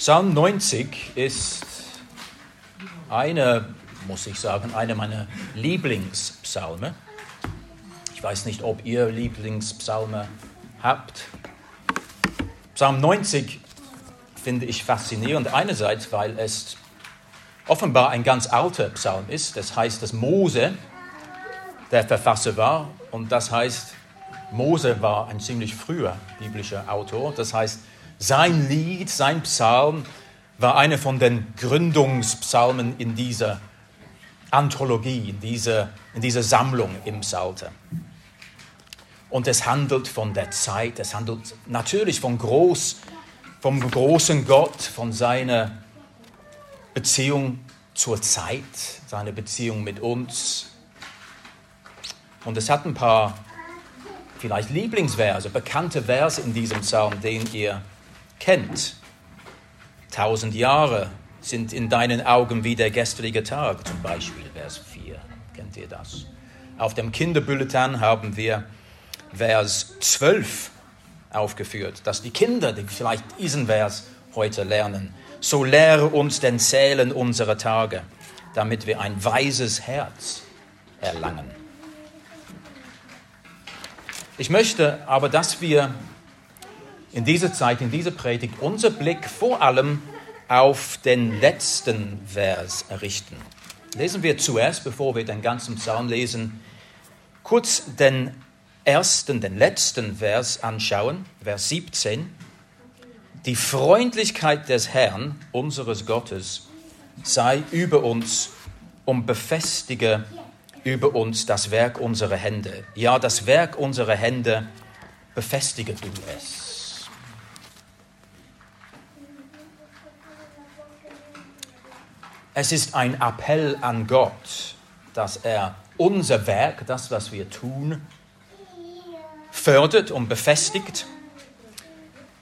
Psalm 90 ist eine, muss ich sagen, eine meiner Lieblingspsalme. Ich weiß nicht, ob ihr Lieblingspsalme habt. Psalm 90 finde ich faszinierend, einerseits, weil es offenbar ein ganz alter Psalm ist. Das heißt, dass Mose der Verfasser war und das heißt, Mose war ein ziemlich früher biblischer Autor. Das heißt, sein Lied, sein Psalm war einer von den Gründungspsalmen in dieser Anthologie, in dieser, in dieser Sammlung im Psalter. Und es handelt von der Zeit, es handelt natürlich von groß, vom großen Gott, von seiner Beziehung zur Zeit, seiner Beziehung mit uns. Und es hat ein paar vielleicht Lieblingsverse, bekannte Verse in diesem Psalm, den ihr kennt. Tausend Jahre sind in deinen Augen wie der gestrige Tag, zum Beispiel Vers 4. Kennt ihr das? Auf dem Kinderbulletin haben wir Vers 12 aufgeführt, dass die Kinder, die vielleicht diesen Vers heute lernen, so lehre uns den Zählen unserer Tage, damit wir ein weises Herz erlangen. Ich möchte aber, dass wir in dieser Zeit, in dieser Predigt, unser Blick vor allem auf den letzten Vers richten. Lesen wir zuerst, bevor wir den ganzen Psalm lesen, kurz den ersten, den letzten Vers anschauen, Vers 17. Die Freundlichkeit des Herrn, unseres Gottes, sei über uns und befestige über uns das Werk unserer Hände. Ja, das Werk unserer Hände, befestige du es. Es ist ein Appell an Gott, dass er unser Werk, das, was wir tun, fördert und befestigt.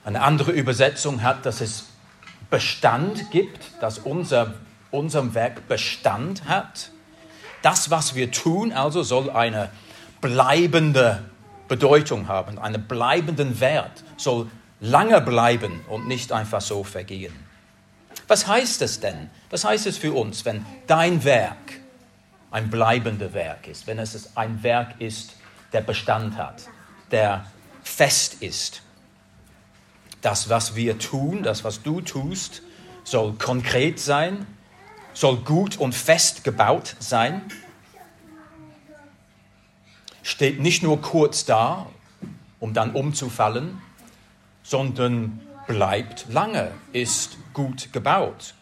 Eine andere Übersetzung hat, dass es Bestand gibt, dass unser, unserem Werk Bestand hat. Das, was wir tun, also soll eine bleibende Bedeutung haben, einen bleibenden Wert, soll lange bleiben und nicht einfach so vergehen. Was heißt es denn? Was heißt es für uns, wenn dein Werk ein bleibendes Werk ist, wenn es ein Werk ist, der Bestand hat, der fest ist? Das, was wir tun, das, was du tust, soll konkret sein, soll gut und fest gebaut sein, steht nicht nur kurz da, um dann umzufallen, sondern bleibt lange, ist gut gebaut.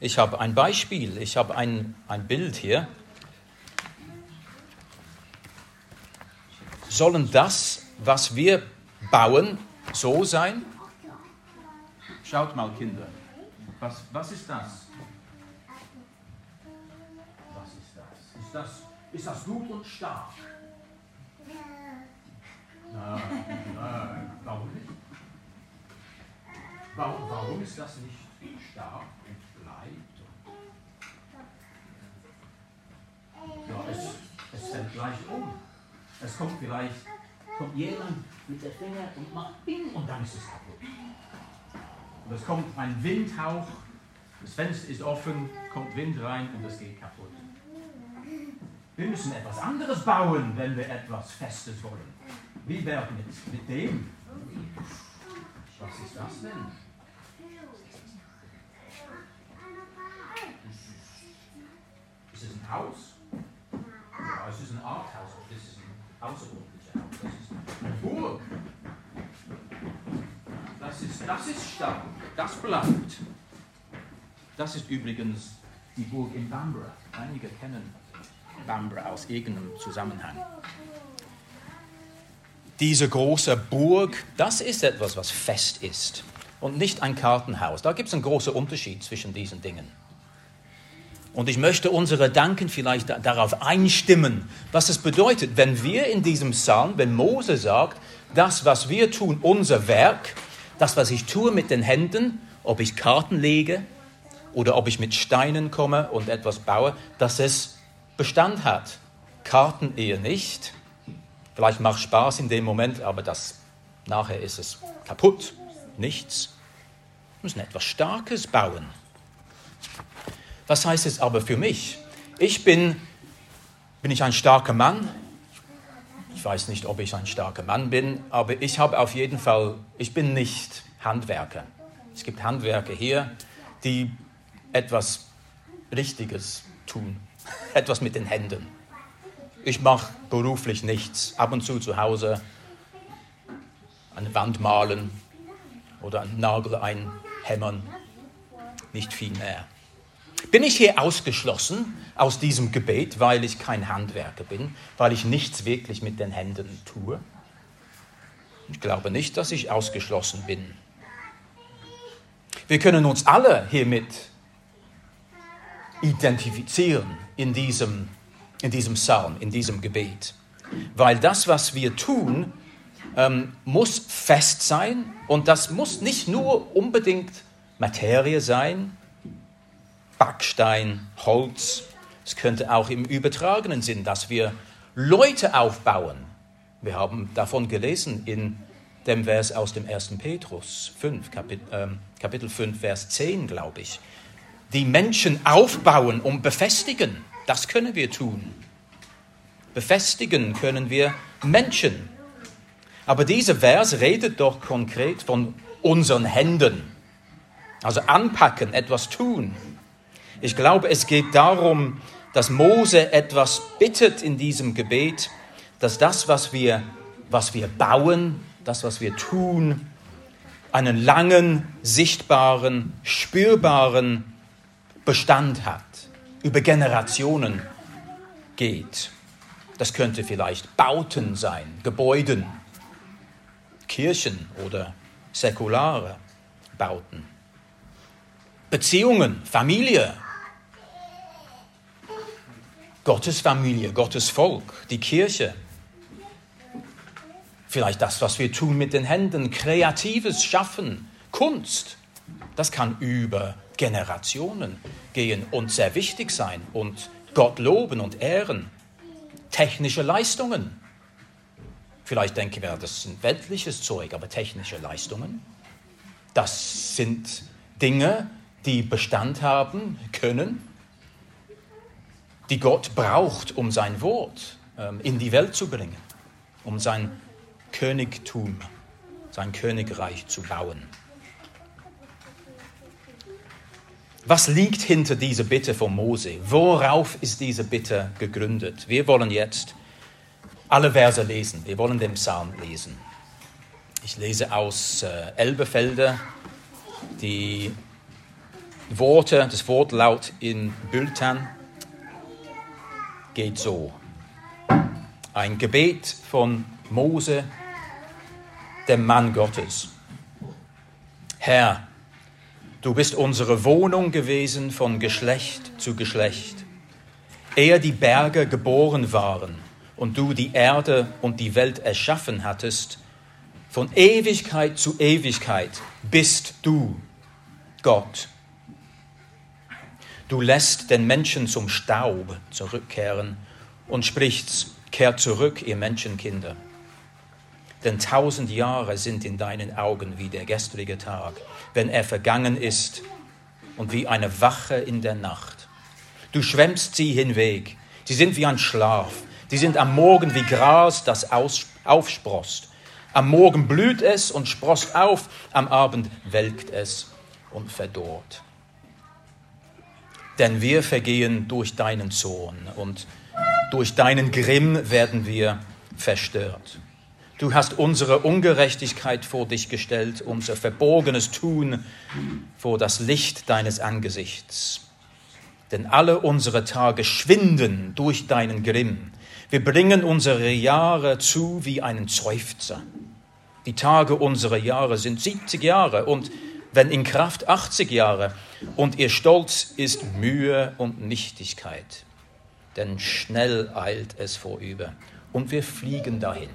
Ich habe ein Beispiel, ich habe ein, ein Bild hier. Sollen das, was wir bauen, so sein? Schaut mal, Kinder. Was, was ist das? Was ist das? Ist das, ist das gut und stark? Nein, nein, warum nicht? Warum, warum ist das nicht stark und bleibt? Ja, es, es fällt gleich um. Es kommt vielleicht, kommt jemand mit der Finger und macht Bing und dann ist es kaputt. Und es kommt ein Windhauch, das Fenster ist offen, kommt Wind rein und es geht kaputt. Wir müssen etwas anderes bauen, wenn wir etwas Festes wollen. Wie wäre mit, mit dem? Was ist das denn? Es ein Haus? Ja, es ist ein Arthaus, das ist ein außerordentlicher Haus. Das ist eine Burg. Das ist, das ist stark, das bleibt. Das ist übrigens die Burg in Bambra. Einige kennen Bambra aus irgendeinem Zusammenhang. Diese große Burg, das ist etwas, was fest ist und nicht ein Kartenhaus. Da gibt es einen großen Unterschied zwischen diesen Dingen. Und ich möchte unsere Danken vielleicht darauf einstimmen, was es bedeutet, wenn wir in diesem Psalm, wenn Mose sagt, das, was wir tun, unser Werk, das, was ich tue mit den Händen, ob ich Karten lege oder ob ich mit Steinen komme und etwas baue, dass es Bestand hat. Karten eher nicht. Vielleicht macht Spaß in dem Moment, aber das, nachher ist es kaputt. Nichts. müssen etwas Starkes bauen. Was heißt es aber für mich? Ich bin, bin ich ein starker Mann? Ich weiß nicht, ob ich ein starker Mann bin, aber ich habe auf jeden Fall, ich bin nicht Handwerker. Es gibt Handwerker hier, die etwas Richtiges tun, etwas mit den Händen. Ich mache beruflich nichts, ab und zu zu Hause eine Wand malen oder einen Nagel einhämmern, nicht viel mehr. Bin ich hier ausgeschlossen aus diesem Gebet, weil ich kein Handwerker bin, weil ich nichts wirklich mit den Händen tue? Ich glaube nicht, dass ich ausgeschlossen bin. Wir können uns alle hiermit identifizieren in diesem, in diesem Psalm, in diesem Gebet. Weil das, was wir tun, ähm, muss fest sein und das muss nicht nur unbedingt Materie sein, Backstein, Holz. Es könnte auch im übertragenen Sinn, dass wir Leute aufbauen. Wir haben davon gelesen in dem Vers aus dem 1. Petrus 5, Kapitel, äh, Kapitel 5, Vers 10, glaube ich. Die Menschen aufbauen und befestigen, das können wir tun. Befestigen können wir Menschen. Aber dieser Vers redet doch konkret von unseren Händen. Also anpacken, etwas tun. Ich glaube, es geht darum, dass Mose etwas bittet in diesem Gebet, dass das, was wir, was wir bauen, das, was wir tun, einen langen, sichtbaren, spürbaren Bestand hat, über Generationen geht. Das könnte vielleicht Bauten sein, Gebäuden, Kirchen oder säkulare Bauten. Beziehungen, Familie, Gottes Familie, Gottes Volk, die Kirche. Vielleicht das, was wir tun mit den Händen, kreatives Schaffen, Kunst. Das kann über Generationen gehen und sehr wichtig sein und Gott loben und ehren. Technische Leistungen. Vielleicht denken wir, das sind weltliches Zeug, aber technische Leistungen, das sind Dinge, die Bestand haben können die Gott braucht, um sein Wort ähm, in die Welt zu bringen, um sein Königtum, sein Königreich zu bauen. Was liegt hinter dieser Bitte von Mose? Worauf ist diese Bitte gegründet? Wir wollen jetzt alle Verse lesen. Wir wollen den Psalm lesen. Ich lese aus äh, Elbefelder die Worte, das Wortlaut in Bültan geht so. Ein Gebet von Mose, dem Mann Gottes. Herr, du bist unsere Wohnung gewesen von Geschlecht zu Geschlecht. Ehe die Berge geboren waren und du die Erde und die Welt erschaffen hattest, von Ewigkeit zu Ewigkeit bist du Gott Du lässt den Menschen zum Staub zurückkehren und sprichst, kehrt zurück, ihr Menschenkinder. Denn tausend Jahre sind in deinen Augen wie der gestrige Tag, wenn er vergangen ist und wie eine Wache in der Nacht. Du schwemmst sie hinweg, sie sind wie ein Schlaf, sie sind am Morgen wie Gras, das aufsprost. Am Morgen blüht es und sprost auf, am Abend welkt es und verdorrt denn wir vergehen durch deinen Zorn und durch deinen Grimm werden wir verstört. Du hast unsere Ungerechtigkeit vor dich gestellt, unser verborgenes Tun vor das Licht deines Angesichts. Denn alle unsere Tage schwinden durch deinen Grimm. Wir bringen unsere Jahre zu wie einen Seufzer. Die Tage unserer Jahre sind 70 Jahre und wenn in Kraft 80 Jahre, und ihr Stolz ist Mühe und Nichtigkeit, denn schnell eilt es vorüber und wir fliegen dahin.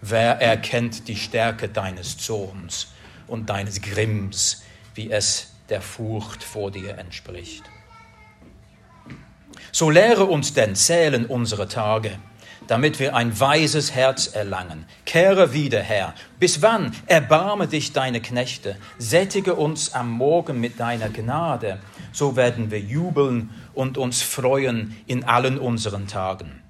Wer erkennt die Stärke deines Zorns und deines Grimms, wie es der Furcht vor dir entspricht? So lehre uns denn zählen unsere Tage, damit wir ein weises Herz erlangen. Kehre wieder, Herr. Bis wann? Erbarme dich deine Knechte. Sättige uns am Morgen mit deiner Gnade. So werden wir jubeln und uns freuen in allen unseren Tagen.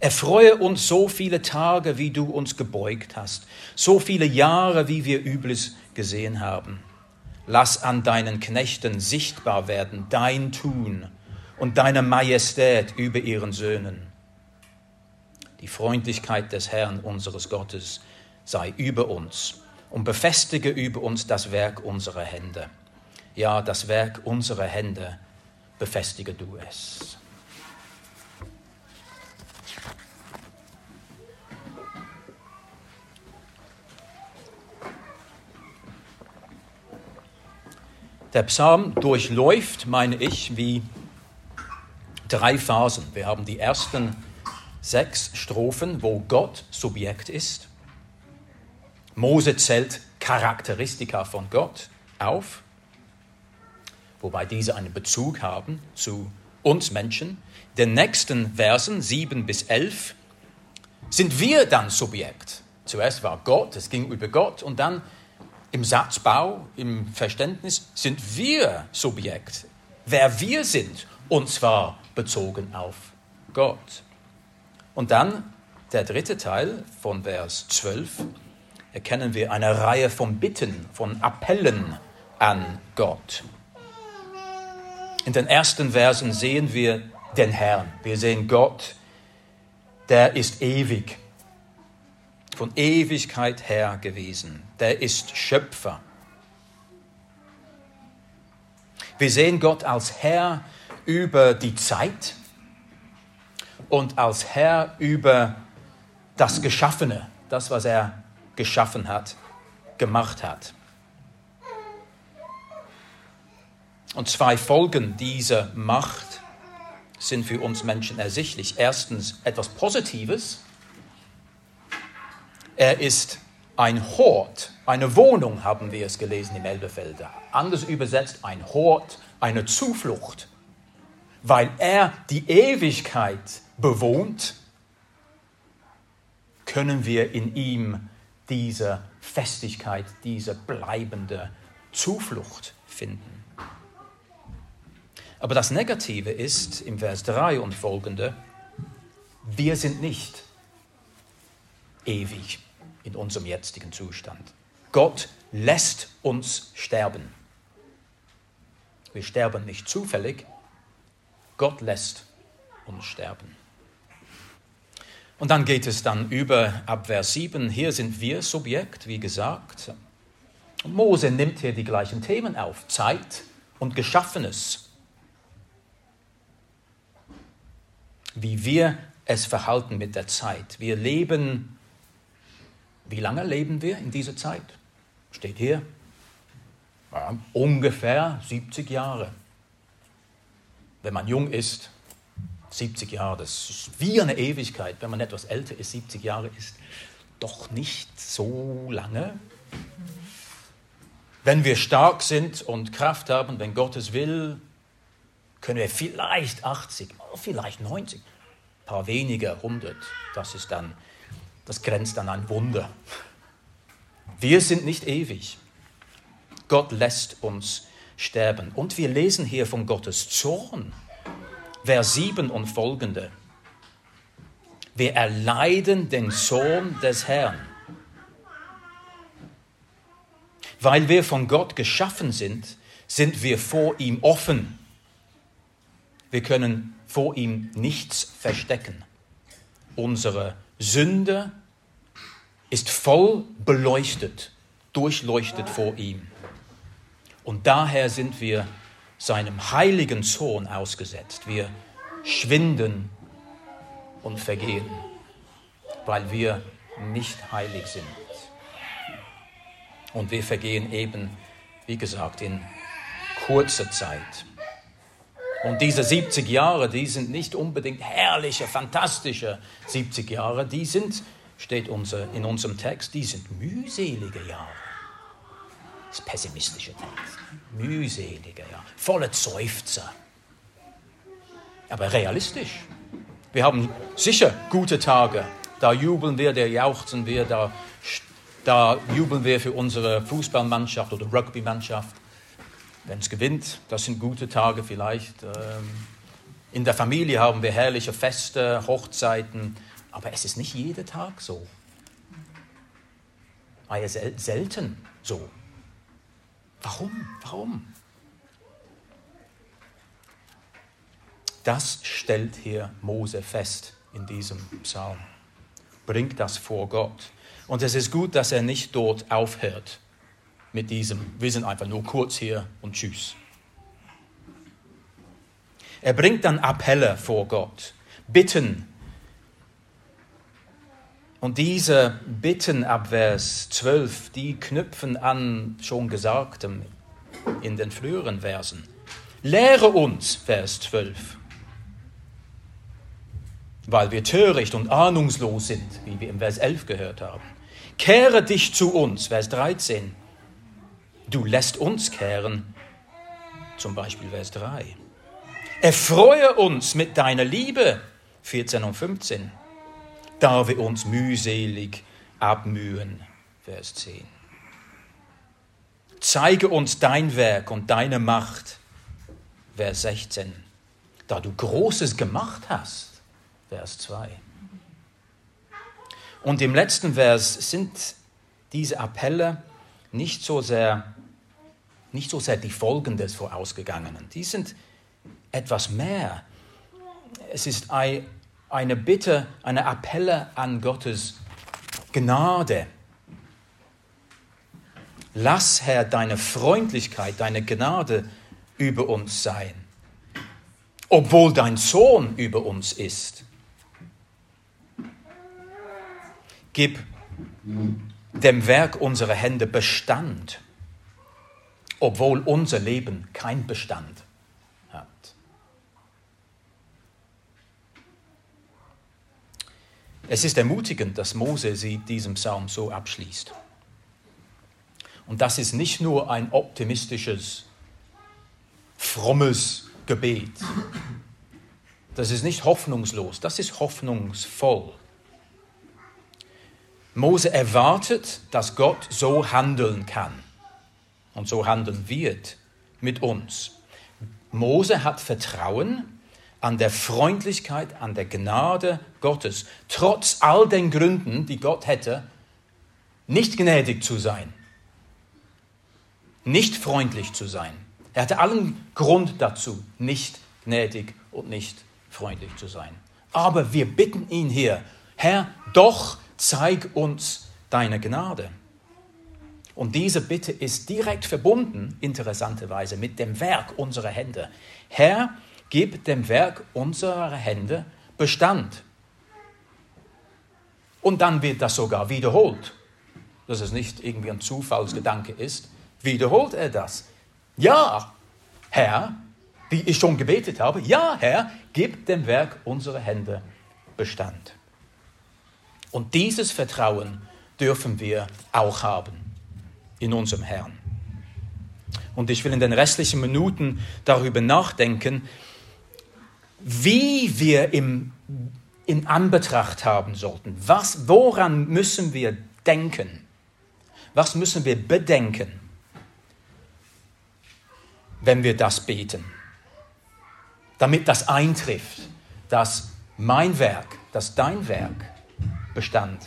Erfreue uns so viele Tage, wie du uns gebeugt hast, so viele Jahre, wie wir Übles gesehen haben. Lass an deinen Knechten sichtbar werden dein Tun und deine Majestät über ihren Söhnen. Die Freundlichkeit des Herrn unseres Gottes sei über uns und befestige über uns das Werk unserer Hände. Ja, das Werk unserer Hände, befestige du es. Der Psalm durchläuft, meine ich, wie drei Phasen. Wir haben die ersten sechs Strophen, wo Gott Subjekt ist. Mose zählt Charakteristika von Gott auf, wobei diese einen Bezug haben zu uns Menschen. Den nächsten Versen, 7 bis 11, sind wir dann Subjekt. Zuerst war Gott, es ging über Gott und dann im Satzbau, im Verständnis sind wir Subjekt. Wer wir sind, und zwar bezogen auf Gott. Und dann der dritte Teil von Vers 12 erkennen wir eine Reihe von Bitten, von Appellen an Gott. In den ersten Versen sehen wir den Herrn. Wir sehen Gott, der ist ewig von Ewigkeit her gewesen. Der ist Schöpfer. Wir sehen Gott als Herr über die Zeit und als Herr über das Geschaffene, das, was er geschaffen hat, gemacht hat. Und zwei Folgen dieser Macht sind für uns Menschen ersichtlich. Erstens etwas Positives, er ist ein Hort, eine Wohnung haben wir es gelesen im Elbefelder. Anders übersetzt ein Hort, eine Zuflucht, weil er die Ewigkeit bewohnt, können wir in ihm diese Festigkeit, diese bleibende Zuflucht finden. Aber das Negative ist im Vers 3 und folgende, wir sind nicht ewig in unserem jetzigen Zustand. Gott lässt uns sterben. Wir sterben nicht zufällig, Gott lässt uns sterben. Und dann geht es dann über ab Vers 7. Hier sind wir Subjekt, wie gesagt. Und Mose nimmt hier die gleichen Themen auf: Zeit und Geschaffenes. Wie wir es verhalten mit der Zeit. Wir leben wie lange leben wir in dieser Zeit? Steht hier. Ja, ungefähr 70 Jahre. Wenn man jung ist, 70 Jahre, das ist wie eine Ewigkeit. Wenn man etwas älter ist, 70 Jahre ist doch nicht so lange. Wenn wir stark sind und Kraft haben, wenn Gott es will, können wir vielleicht 80, vielleicht 90, ein paar weniger, 100. Das ist dann das grenzt an ein Wunder. Wir sind nicht ewig. Gott lässt uns sterben. Und wir lesen hier von Gottes Zorn. Vers 7 und folgende. Wir erleiden den Sohn des Herrn. Weil wir von Gott geschaffen sind, sind wir vor ihm offen. Wir können vor ihm nichts verstecken. Unsere Sünde ist voll beleuchtet, durchleuchtet vor ihm. Und daher sind wir seinem heiligen Zorn ausgesetzt. Wir schwinden und vergehen, weil wir nicht heilig sind. Und wir vergehen eben, wie gesagt, in kurzer Zeit. Und diese 70 Jahre, die sind nicht unbedingt herrliche, fantastische 70 Jahre, die sind, steht unser, in unserem Text, die sind mühselige Jahre. Das pessimistische Text. Mühselige Jahre, volle Seufzer. Aber realistisch. Wir haben sicher gute Tage. Da jubeln wir, da jauchzen wir, da, da jubeln wir für unsere Fußballmannschaft oder Rugbymannschaft. Wenn es gewinnt, das sind gute Tage vielleicht. Ähm, in der Familie haben wir herrliche Feste, Hochzeiten, aber es ist nicht jeden Tag so. War selten so. Warum? Warum? Das stellt hier Mose fest in diesem Psalm. Bringt das vor Gott. Und es ist gut, dass er nicht dort aufhört mit diesem, wir sind einfach nur kurz hier und tschüss. Er bringt dann Appelle vor Gott, Bitten. Und diese Bitten ab Vers 12, die knüpfen an schon Gesagtem in den früheren Versen. Lehre uns, Vers 12, weil wir töricht und ahnungslos sind, wie wir im Vers 11 gehört haben. Kehre dich zu uns, Vers 13. Du lässt uns kehren, zum Beispiel Vers 3. Erfreue uns mit deiner Liebe, 14 und 15, da wir uns mühselig abmühen, Vers 10. Zeige uns dein Werk und deine Macht, Vers 16, da du Großes gemacht hast, Vers 2. Und im letzten Vers sind diese Appelle nicht so sehr, nicht so sehr die Folgen des Vorausgegangenen. Die sind etwas mehr. Es ist eine Bitte, eine Appelle an Gottes Gnade. Lass, Herr, deine Freundlichkeit, deine Gnade über uns sein, obwohl dein Sohn über uns ist. Gib dem Werk unserer Hände Bestand, obwohl unser Leben kein Bestand Es ist ermutigend, dass Mose sie diesem Psalm so abschließt. Und das ist nicht nur ein optimistisches, frommes Gebet. Das ist nicht hoffnungslos, das ist hoffnungsvoll. Mose erwartet, dass Gott so handeln kann und so handeln wird mit uns. Mose hat Vertrauen an der Freundlichkeit, an der Gnade Gottes, trotz all den Gründen, die Gott hätte, nicht gnädig zu sein, nicht freundlich zu sein. Er hatte allen Grund dazu, nicht gnädig und nicht freundlich zu sein. Aber wir bitten ihn hier, Herr, doch zeig uns deine Gnade. Und diese Bitte ist direkt verbunden, interessanterweise, mit dem Werk unserer Hände. Herr, gib dem Werk unserer Hände Bestand. Und dann wird das sogar wiederholt, dass es nicht irgendwie ein Zufallsgedanke ist. Wiederholt er das. Ja, Herr, wie ich schon gebetet habe, ja, Herr, gib dem Werk unserer Hände Bestand. Und dieses Vertrauen dürfen wir auch haben in unserem Herrn. Und ich will in den restlichen Minuten darüber nachdenken, wie wir im, in Anbetracht haben sollten. Was, woran müssen wir denken? Was müssen wir bedenken, wenn wir das beten? Damit das eintrifft, dass mein Werk, dass dein Werk Bestand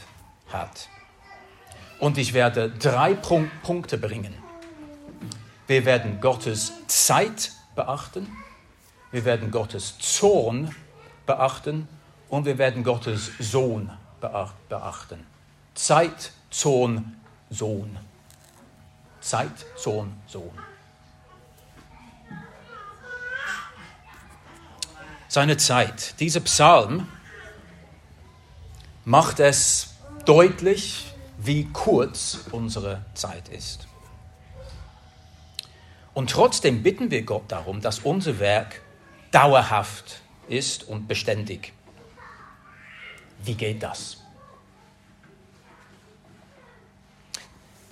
hat. Und ich werde drei Punkte bringen. Wir werden Gottes Zeit beachten wir werden Gottes Zorn beachten und wir werden Gottes Sohn beachten. Zeit, Zorn, Sohn. Zeit, Sohn, Sohn. Seine Zeit. Dieser Psalm macht es deutlich, wie kurz unsere Zeit ist. Und trotzdem bitten wir Gott darum, dass unser Werk dauerhaft ist und beständig. Wie geht das?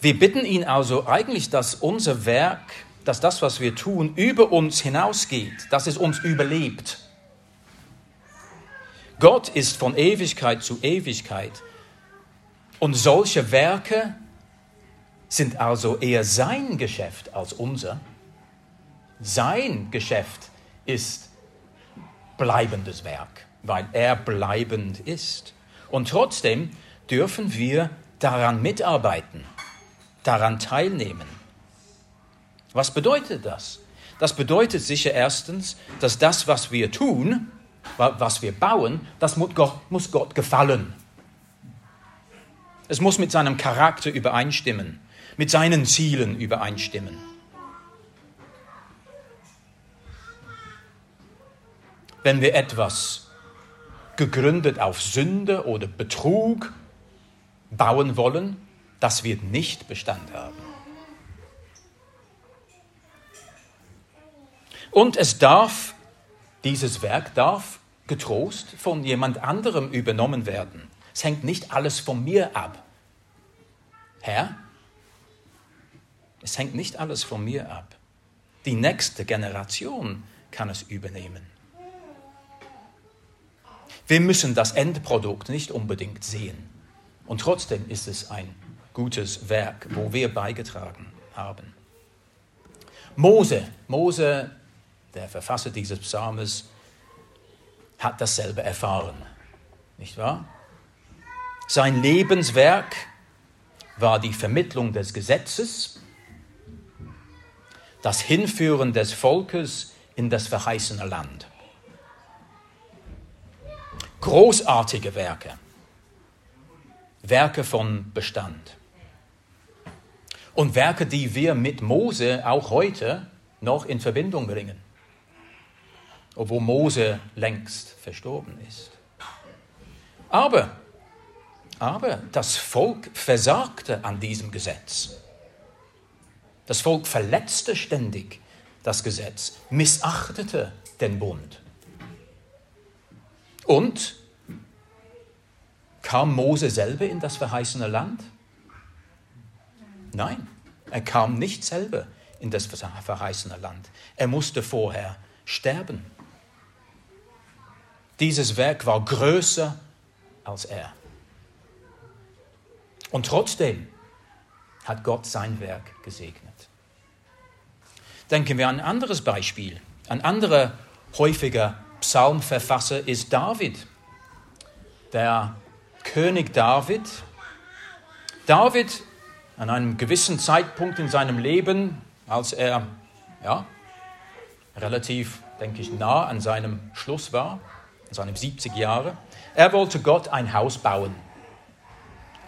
Wir bitten ihn also eigentlich, dass unser Werk, dass das, was wir tun, über uns hinausgeht, dass es uns überlebt. Gott ist von Ewigkeit zu Ewigkeit. Und solche Werke sind also eher sein Geschäft als unser. Sein Geschäft ist bleibendes Werk, weil er bleibend ist. Und trotzdem dürfen wir daran mitarbeiten, daran teilnehmen. Was bedeutet das? Das bedeutet sicher erstens, dass das, was wir tun, was wir bauen, das muss Gott, gefallen. Es muss mit seinem Charakter übereinstimmen, mit seinen Zielen übereinstimmen. Wenn wir etwas gegründet auf Sünde oder Betrug bauen wollen, das wird nicht Bestand haben. Und es darf, dieses Werk darf getrost von jemand anderem übernommen werden. Es hängt nicht alles von mir ab. Herr, es hängt nicht alles von mir ab. Die nächste Generation kann es übernehmen. Wir müssen das Endprodukt nicht unbedingt sehen. Und trotzdem ist es ein gutes Werk, wo wir beigetragen haben. Mose, Mose, der Verfasser dieses Psalmes, hat dasselbe erfahren, nicht wahr? Sein Lebenswerk war die Vermittlung des Gesetzes, das Hinführen des Volkes in das verheißene Land. Großartige Werke, Werke von Bestand. Und Werke, die wir mit Mose auch heute noch in Verbindung bringen, obwohl Mose längst verstorben ist. Aber, aber das Volk versagte an diesem Gesetz. Das Volk verletzte ständig das Gesetz, missachtete den Bund. Und kam Mose selber in das verheißene Land? Nein, er kam nicht selber in das verheißene Land. Er musste vorher sterben. Dieses Werk war größer als er. Und trotzdem hat Gott sein Werk gesegnet. Denken wir an ein anderes Beispiel. Ein anderer häufiger Psalmverfasser ist David. Der König David. David an einem gewissen Zeitpunkt in seinem Leben, als er ja, relativ, denke ich, nah an seinem Schluss war, an seinem 70 Jahre, er wollte Gott ein Haus bauen.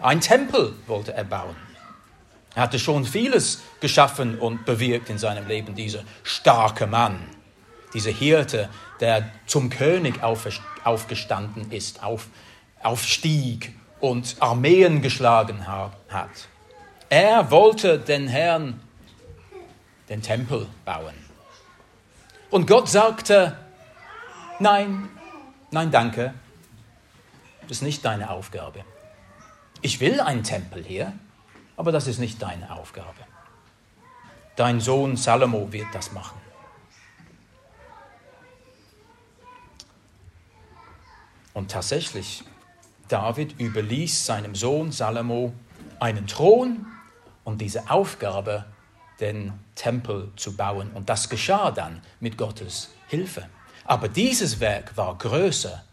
Ein Tempel wollte er bauen. Er hatte schon vieles geschaffen und bewirkt in seinem Leben, dieser starke Mann, dieser Hirte, der zum König aufgestanden ist, auf, aufstieg und Armeen geschlagen hat. Er wollte den Herrn den Tempel bauen. Und Gott sagte, nein, nein, danke, das ist nicht deine Aufgabe. Ich will einen Tempel hier, aber das ist nicht deine Aufgabe. Dein Sohn Salomo wird das machen. Und tatsächlich, David überließ seinem Sohn Salomo einen Thron und diese Aufgabe, den Tempel zu bauen. Und das geschah dann mit Gottes Hilfe. Aber dieses Werk war größer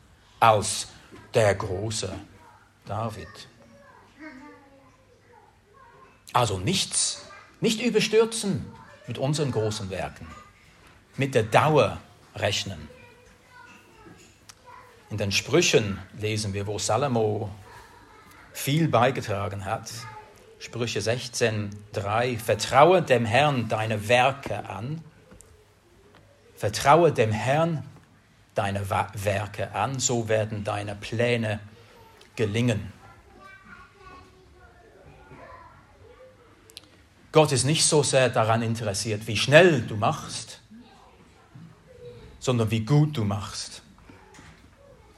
als der große David. Also nichts, nicht überstürzen mit unseren großen Werken, mit der Dauer rechnen. In den Sprüchen lesen wir, wo Salomo viel beigetragen hat. Sprüche 16, 3. Vertraue dem Herrn deine Werke an. Vertraue dem Herrn deine Werke an, so werden deine Pläne gelingen. Gott ist nicht so sehr daran interessiert, wie schnell du machst, sondern wie gut du machst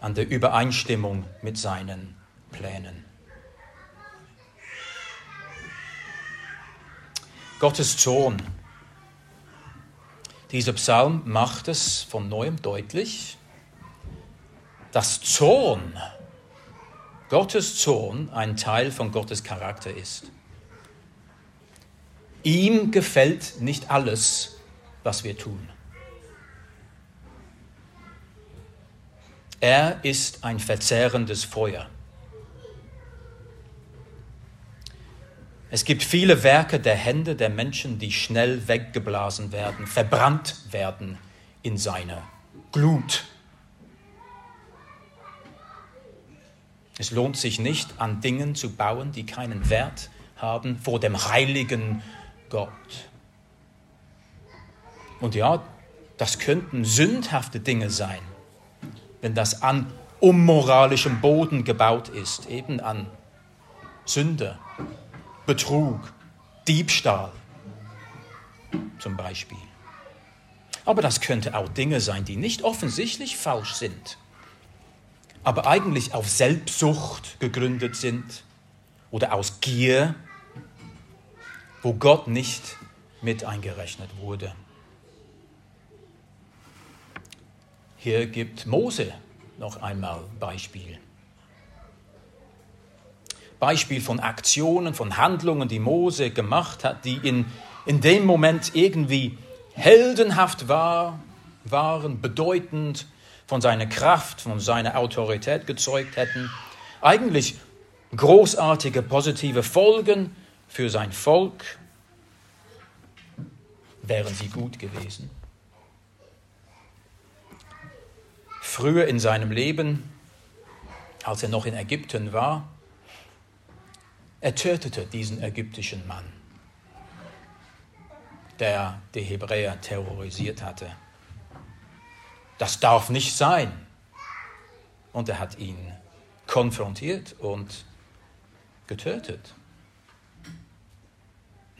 an der Übereinstimmung mit seinen Plänen. Gottes Zorn. Dieser Psalm macht es von neuem deutlich. dass Zorn, Gottes Zorn, ein Teil von Gottes Charakter ist. Ihm gefällt nicht alles, was wir tun. Er ist ein verzehrendes Feuer. Es gibt viele Werke der Hände der Menschen, die schnell weggeblasen werden, verbrannt werden in seiner Glut. Es lohnt sich nicht, an Dingen zu bauen, die keinen Wert haben vor dem heiligen Gott. Und ja, das könnten sündhafte Dinge sein wenn das an unmoralischem Boden gebaut ist, eben an Sünde, Betrug, Diebstahl zum Beispiel. Aber das könnte auch Dinge sein, die nicht offensichtlich falsch sind, aber eigentlich auf Selbstsucht gegründet sind oder aus Gier, wo Gott nicht mit eingerechnet wurde. Hier gibt Mose noch einmal Beispiel. Beispiel von Aktionen, von Handlungen, die Mose gemacht hat, die in, in dem Moment irgendwie heldenhaft war, waren, bedeutend, von seiner Kraft, von seiner Autorität gezeugt hätten. Eigentlich großartige positive Folgen für sein Volk. Wären sie gut gewesen? Früher in seinem Leben, als er noch in Ägypten war, er tötete diesen ägyptischen Mann, der die Hebräer terrorisiert hatte. Das darf nicht sein. Und er hat ihn konfrontiert und getötet.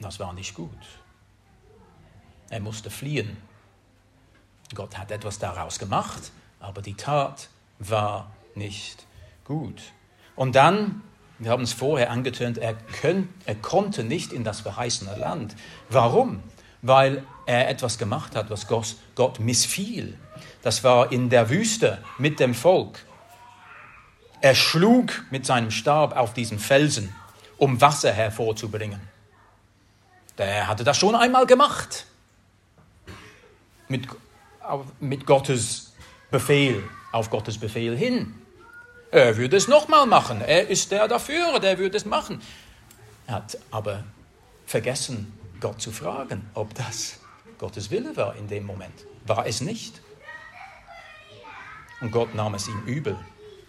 Das war nicht gut. Er musste fliehen. Gott hat etwas daraus gemacht aber die Tat war nicht gut. Und dann, wir haben es vorher angetönt, er, er konnte nicht in das verheißene Land. Warum? Weil er etwas gemacht hat, was Gott, Gott missfiel. Das war in der Wüste mit dem Volk. Er schlug mit seinem Stab auf diesen Felsen, um Wasser hervorzubringen. Der hatte das schon einmal gemacht. Mit, mit Gottes Befehl, auf Gottes Befehl hin. Er würde es nochmal machen. Er ist der dafür, der würde es machen. Er hat aber vergessen, Gott zu fragen, ob das Gottes Wille war in dem Moment. War es nicht. Und Gott nahm es ihm übel.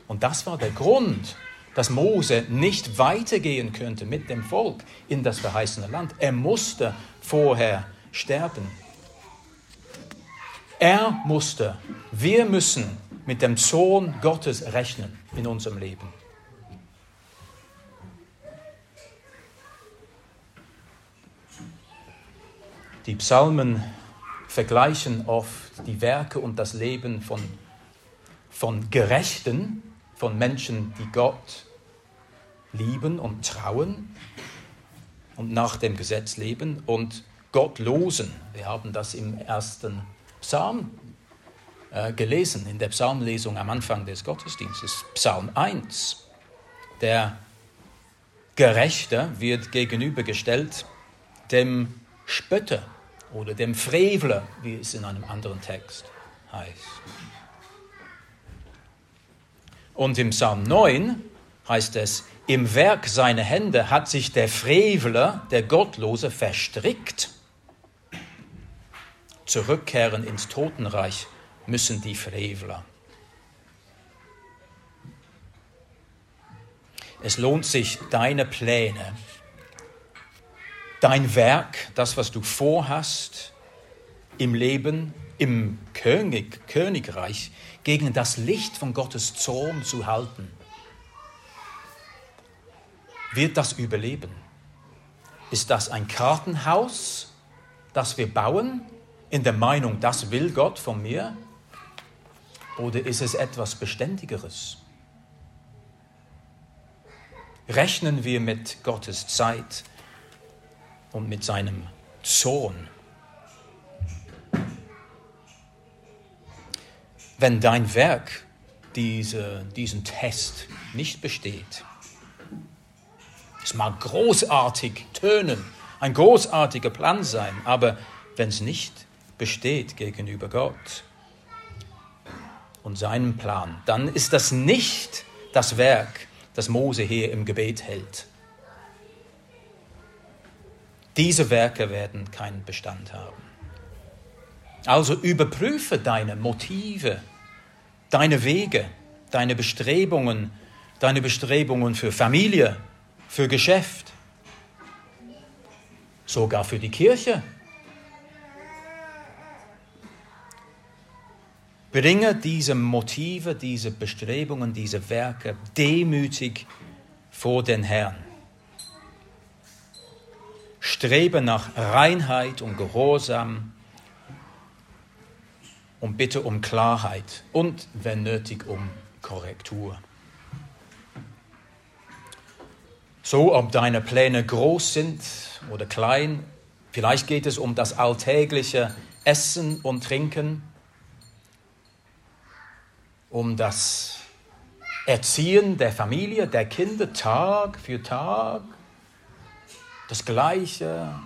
Und das war der Grund, dass Mose nicht weitergehen könnte mit dem Volk in das verheißene Land. Er musste vorher sterben. Er musste, wir müssen mit dem Sohn Gottes rechnen in unserem Leben. Die Psalmen vergleichen oft die Werke und das Leben von, von Gerechten, von Menschen, die Gott lieben und trauen und nach dem Gesetz leben und Gottlosen. Wir haben das im ersten Psalm äh, gelesen, in der Psalmlesung am Anfang des Gottesdienstes, Psalm 1. Der Gerechte wird gegenübergestellt dem Spötter oder dem Frevler, wie es in einem anderen Text heißt. Und im Psalm 9 heißt es, im Werk seiner Hände hat sich der Frevler, der Gottlose, verstrickt zurückkehren ins Totenreich müssen die Frevler. Es lohnt sich, deine Pläne, dein Werk, das, was du vorhast im Leben, im König, Königreich, gegen das Licht von Gottes Zorn zu halten. Wird das überleben? Ist das ein Kartenhaus, das wir bauen in der Meinung, das will Gott von mir? Oder ist es etwas Beständigeres? Rechnen wir mit Gottes Zeit und mit seinem Zorn? Wenn dein Werk diese, diesen Test nicht besteht. Es mag großartig tönen, ein großartiger Plan sein, aber wenn es nicht besteht gegenüber Gott und seinem Plan, dann ist das nicht das Werk, das Mose hier im Gebet hält. Diese Werke werden keinen Bestand haben. Also überprüfe deine Motive, deine Wege, deine Bestrebungen, deine Bestrebungen für Familie, für Geschäft, sogar für die Kirche. Bringe diese Motive, diese Bestrebungen, diese Werke demütig vor den Herrn. Strebe nach Reinheit und Gehorsam und bitte um Klarheit und, wenn nötig, um Korrektur. So, ob deine Pläne groß sind oder klein, vielleicht geht es um das alltägliche Essen und Trinken, um das Erziehen der Familie, der Kinder Tag für Tag, das Gleiche.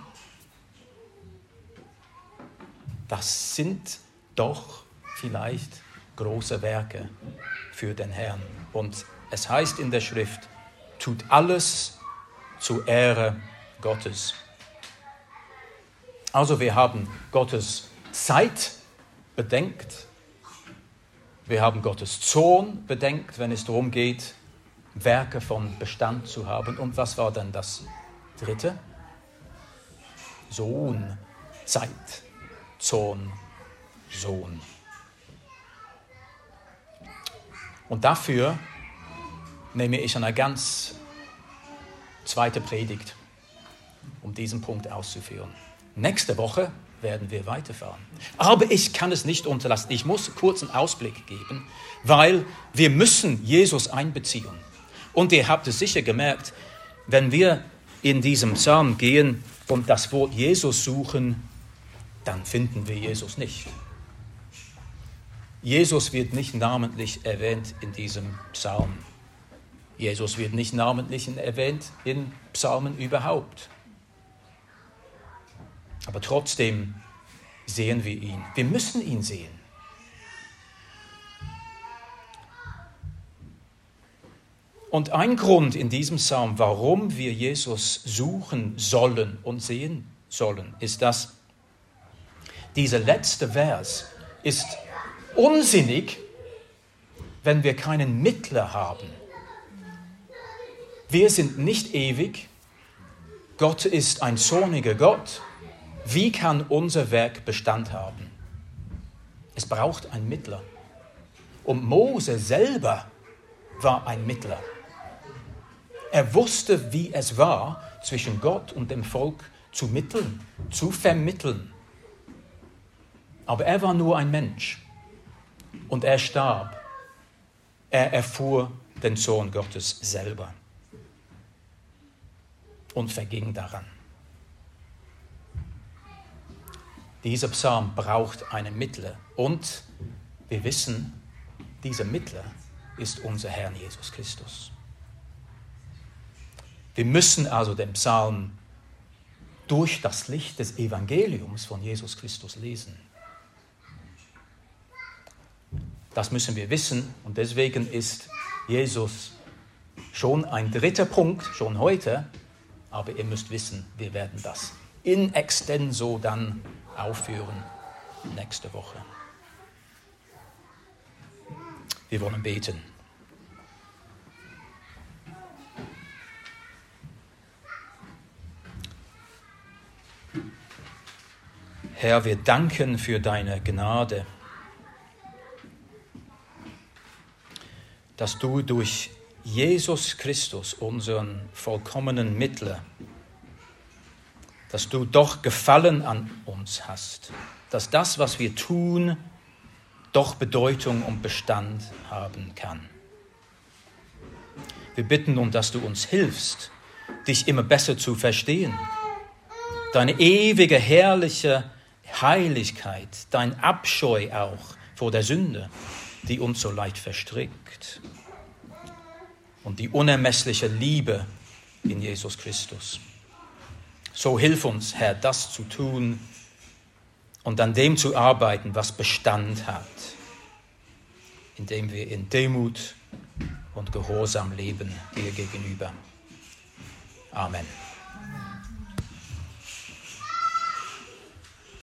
Das sind doch vielleicht große Werke für den Herrn. Und es heißt in der Schrift, tut alles zur Ehre Gottes. Also wir haben Gottes Zeit bedenkt, wir haben Gottes Zorn bedenkt, wenn es darum geht, Werke von Bestand zu haben. Und was war dann das dritte? Sohn, Zeit, Zorn, Sohn. Und dafür nehme ich eine ganz zweite Predigt, um diesen Punkt auszuführen. Nächste Woche werden wir weiterfahren. Aber ich kann es nicht unterlassen. Ich muss kurz einen Ausblick geben, weil wir müssen Jesus einbeziehen. Und ihr habt es sicher gemerkt, wenn wir in diesem Psalm gehen und das Wort Jesus suchen, dann finden wir Jesus nicht. Jesus wird nicht namentlich erwähnt in diesem Psalm. Jesus wird nicht namentlich erwähnt in Psalmen überhaupt. Aber trotzdem sehen wir ihn. Wir müssen ihn sehen. Und ein Grund in diesem Psalm, warum wir Jesus suchen sollen und sehen sollen, ist, dass dieser letzte Vers ist unsinnig, wenn wir keinen Mittler haben. Wir sind nicht ewig. Gott ist ein zorniger Gott. Wie kann unser Werk Bestand haben? Es braucht einen Mittler. Und Mose selber war ein Mittler. Er wusste, wie es war, zwischen Gott und dem Volk zu mitteln, zu vermitteln. Aber er war nur ein Mensch und er starb. Er erfuhr den Sohn Gottes selber und verging daran. Dieser Psalm braucht einen Mittler und wir wissen, dieser Mittler ist unser Herr Jesus Christus. Wir müssen also den Psalm durch das Licht des Evangeliums von Jesus Christus lesen. Das müssen wir wissen und deswegen ist Jesus schon ein dritter Punkt, schon heute, aber ihr müsst wissen, wir werden das in extenso dann aufführen nächste Woche. Wir wollen beten. Herr, wir danken für deine Gnade. dass du durch Jesus Christus, unseren vollkommenen Mittler, dass du doch Gefallen an uns hast, dass das, was wir tun, doch Bedeutung und Bestand haben kann. Wir bitten nun, dass du uns hilfst, dich immer besser zu verstehen, deine ewige, herrliche Heiligkeit, dein Abscheu auch vor der Sünde die uns so leicht verstrickt. Und die unermessliche Liebe in Jesus Christus. So hilf uns, Herr, das zu tun und an dem zu arbeiten, was Bestand hat, indem wir in Demut und Gehorsam leben dir gegenüber. Amen.